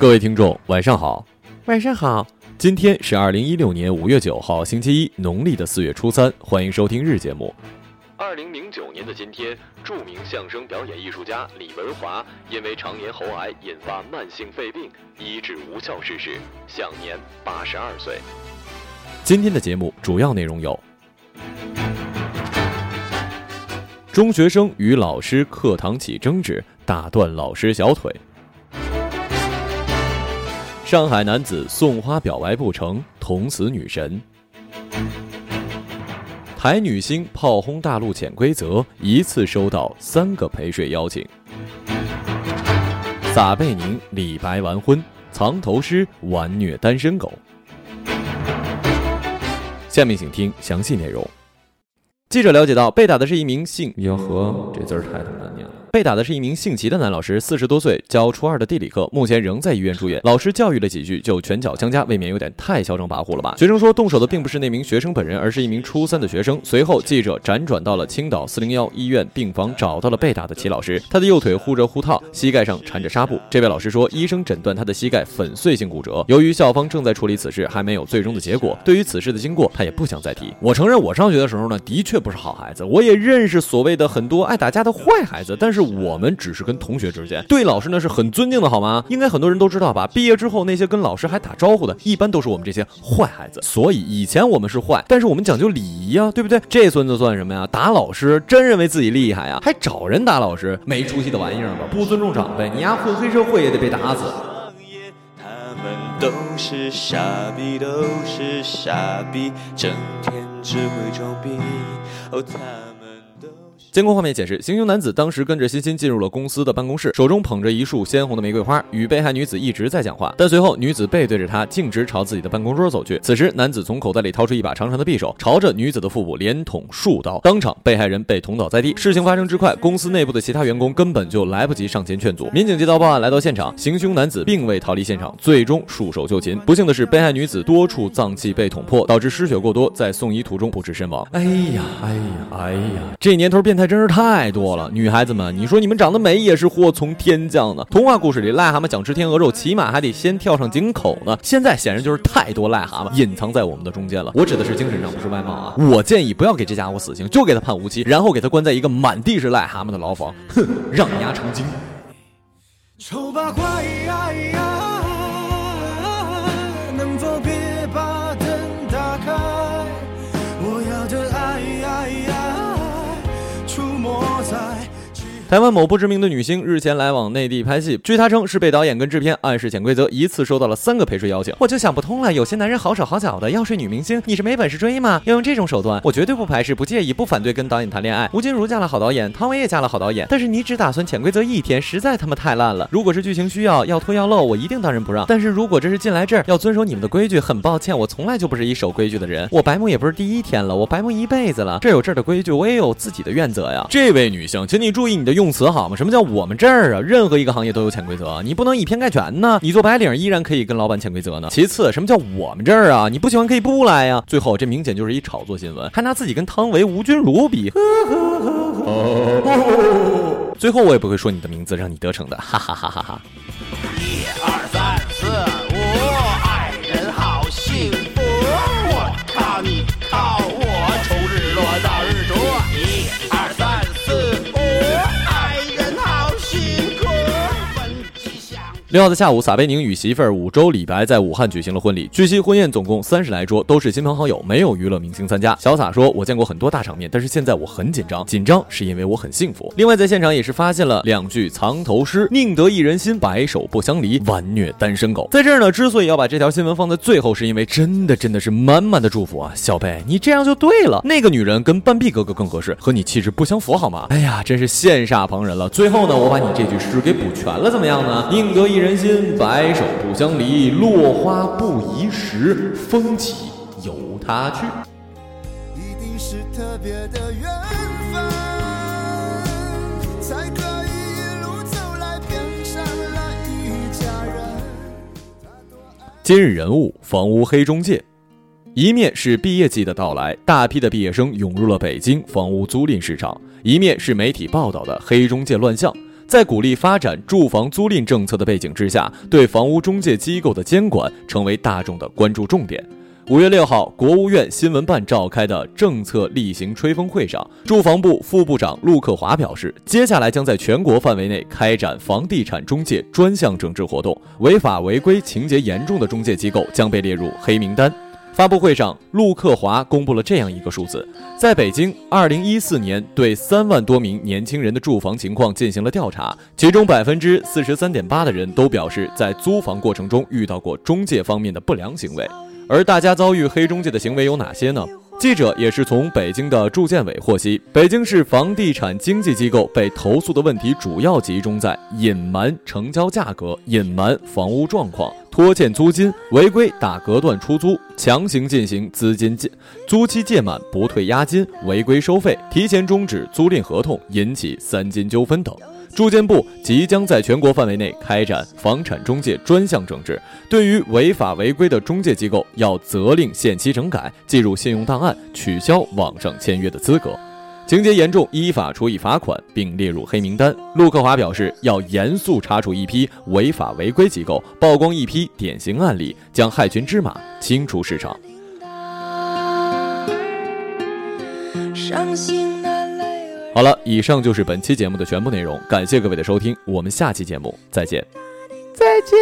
各位听众，晚上好。晚上好，今天是二零一六年五月九号，星期一，农历的四月初三。欢迎收听日节目。二零零九年的今天，著名相声表演艺术家李文华因为常年喉癌引发慢性肺病，医治无效逝世，享年八十二岁。今天的节目主要内容有：中学生与老师课堂起争执，打断老师小腿；上海男子送花表白不成，捅死女神。台女星炮轰大陆潜规则，一次收到三个陪睡邀请。撒贝宁、李白完婚，藏头诗玩虐单身狗。下面请听详细内容。记者了解到，被打的是一名姓吆喝，这字儿太难。被打的是一名姓齐的男老师，四十多岁，教初二的地理课，目前仍在医院住院。老师教育了几句，就拳脚相加，未免有点太嚣张跋扈了吧？学生说，动手的并不是那名学生本人，而是一名初三的学生。随后，记者辗转到了青岛四零幺医院病房，找到了被打的齐老师。他的右腿护着护套，膝盖上缠着纱布。这位老师说，医生诊断他的膝盖粉碎性骨折。由于校方正在处理此事，还没有最终的结果，对于此事的经过，他也不想再提。我承认，我上学的时候呢，的确不是好孩子，我也认识所谓的很多爱打架的坏孩子，但是我们只是跟同学之间，对老师呢是很尊敬的，好吗？应该很多人都知道吧？毕业之后，那些跟老师还打招呼的，一般都是我们这些坏孩子。所以以前我们是坏，但是我们讲究礼仪呀，对不对？这孙子算什么呀？打老师，真认为自己厉害呀？还找人打老师，没出息的玩意儿吧？不尊重长辈，你丫混黑社会也得被打死。他们都是傻逼，都是傻逼，整天只会装逼。哦，他。监控画面显示，行凶男子当时跟着欣欣进入了公司的办公室，手中捧着一束鲜红的玫瑰花，与被害女子一直在讲话。但随后，女子背对着他，径直朝自己的办公桌走去。此时，男子从口袋里掏出一把长长的匕首，朝着女子的腹部连捅数刀，当场被害人被捅倒在地。事情发生之快，公司内部的其他员工根本就来不及上前劝阻。民警接到报案，来到现场，行凶男子并未逃离现场，最终束手就擒。不幸的是，被害女子多处脏器被捅破，导致失血过多，在送医途中不治身亡。哎呀，哎呀，哎呀，这年头变变态真是太多了。女孩子们，你说你们长得美也是祸从天降的。童话故事里，癞蛤蟆想吃天鹅肉，起码还得先跳上井口呢。现在显然就是太多癞蛤蟆隐藏在我们的中间了。我指的是精神上，不是外貌啊。我建议不要给这家伙死刑，就给他判无期，然后给他关在一个满地是癞蛤蟆的牢房，哼，让你牙成精。丑八怪，台湾某不知名的女星日前来往内地拍戏，据她称是被导演跟制片暗示潜规则，一次收到了三个陪睡邀请。我就想不通了，有些男人好手好脚的要睡女明星，你是没本事追吗？要用这种手段，我绝对不排斥，不介意，不反对跟导演谈恋爱。吴君如嫁了好导演，汤唯也嫁了好导演，但是你只打算潜规则一天，实在他妈太烂了。如果是剧情需要，要拖要漏，我一定当仁不让。但是如果这是进来这儿要遵守你们的规矩，很抱歉，我从来就不是一守规矩的人。我白目也不是第一天了，我白目一辈子了。这有这儿的规矩，我也有自己的原则呀。这位女性，请你注意你的用用词好吗？什么叫我们这儿啊？任何一个行业都有潜规则，你不能以偏概全呢。你做白领依然可以跟老板潜规则呢。其次，什么叫我们这儿啊？你不喜欢可以不来呀。最后，这明显就是一炒作新闻，还拿自己跟汤唯、吴君如比。最后，我也不会说你的名字，让你得逞的，哈哈哈哈哈。六号的下午，撒贝宁与媳妇儿五周李白在武汉举行了婚礼。据悉，婚宴总共三十来桌，都是亲朋好友，没有娱乐明星参加。小撒说：“我见过很多大场面，但是现在我很紧张，紧张是因为我很幸福。”另外，在现场也是发现了两句藏头诗：“宁得一人心，白首不相离，完虐单身狗。”在这儿呢，之所以要把这条新闻放在最后，是因为真的真的是满满的祝福啊！小贝，你这样就对了，那个女人跟半壁哥哥更合适，和你气质不相符，好吗？哎呀，真是羡煞旁人了。最后呢，我把你这句诗给补全了，怎么样呢？宁得一人心，白首不相离，落花不宜时，风起由他去。一定是特别的缘分，才可以一路走来变成了一家人。今日人物：房屋黑中介。一面是毕业季的到来，大批的毕业生涌入了北京房屋租赁市场；一面是媒体报道的黑中介乱象。在鼓励发展住房租赁政策的背景之下，对房屋中介机构的监管成为大众的关注重点。五月六号，国务院新闻办召开的政策例行吹风会上，住房部副部长陆克华表示，接下来将在全国范围内开展房地产中介专项整治活动，违法违规情节严重的中介机构将被列入黑名单。发布会上，陆克华公布了这样一个数字：在北京，2014年对三万多名年轻人的住房情况进行了调查，其中百分之四十三点八的人都表示在租房过程中遇到过中介方面的不良行为。而大家遭遇黑中介的行为有哪些呢？记者也是从北京的住建委获悉，北京市房地产经纪机构被投诉的问题主要集中在隐瞒成交价格、隐瞒房屋状况、拖欠租金、违规打隔断出租、强行进行资金借、租期届满不退押金、违规收费、提前终止租赁合同，引起三金纠纷等。住建部即将在全国范围内开展房产中介专项整治，对于违法违规的中介机构，要责令限期整改、记入信用档案、取消网上签约的资格，情节严重依法处以罚款，并列入黑名单。陆克华表示，要严肃查处一批违法违规机构，曝光一批典型案例，将害群之马清除市场。好了，以上就是本期节目的全部内容，感谢各位的收听，我们下期节目再见。再见。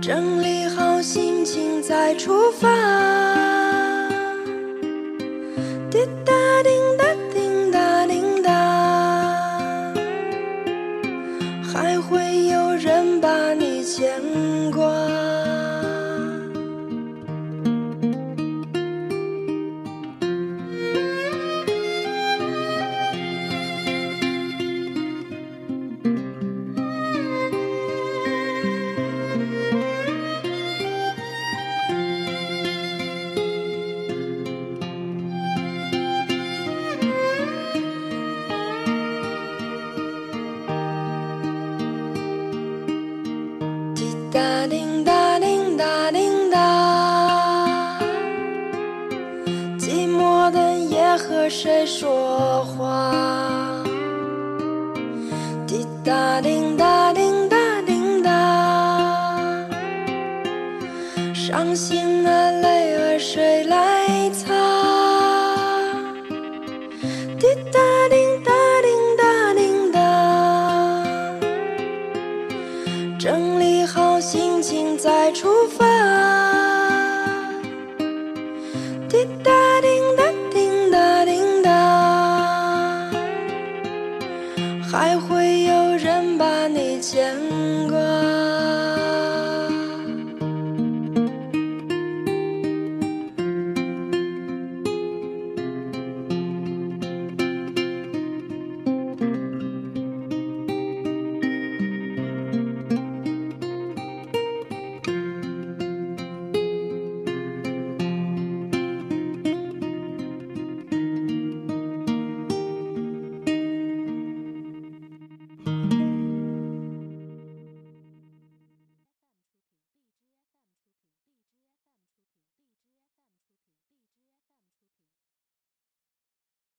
整理好心情再出发。叮答叮答叮答，伤心的泪儿谁来擦？滴答叮答叮答叮答。整理好心情再出发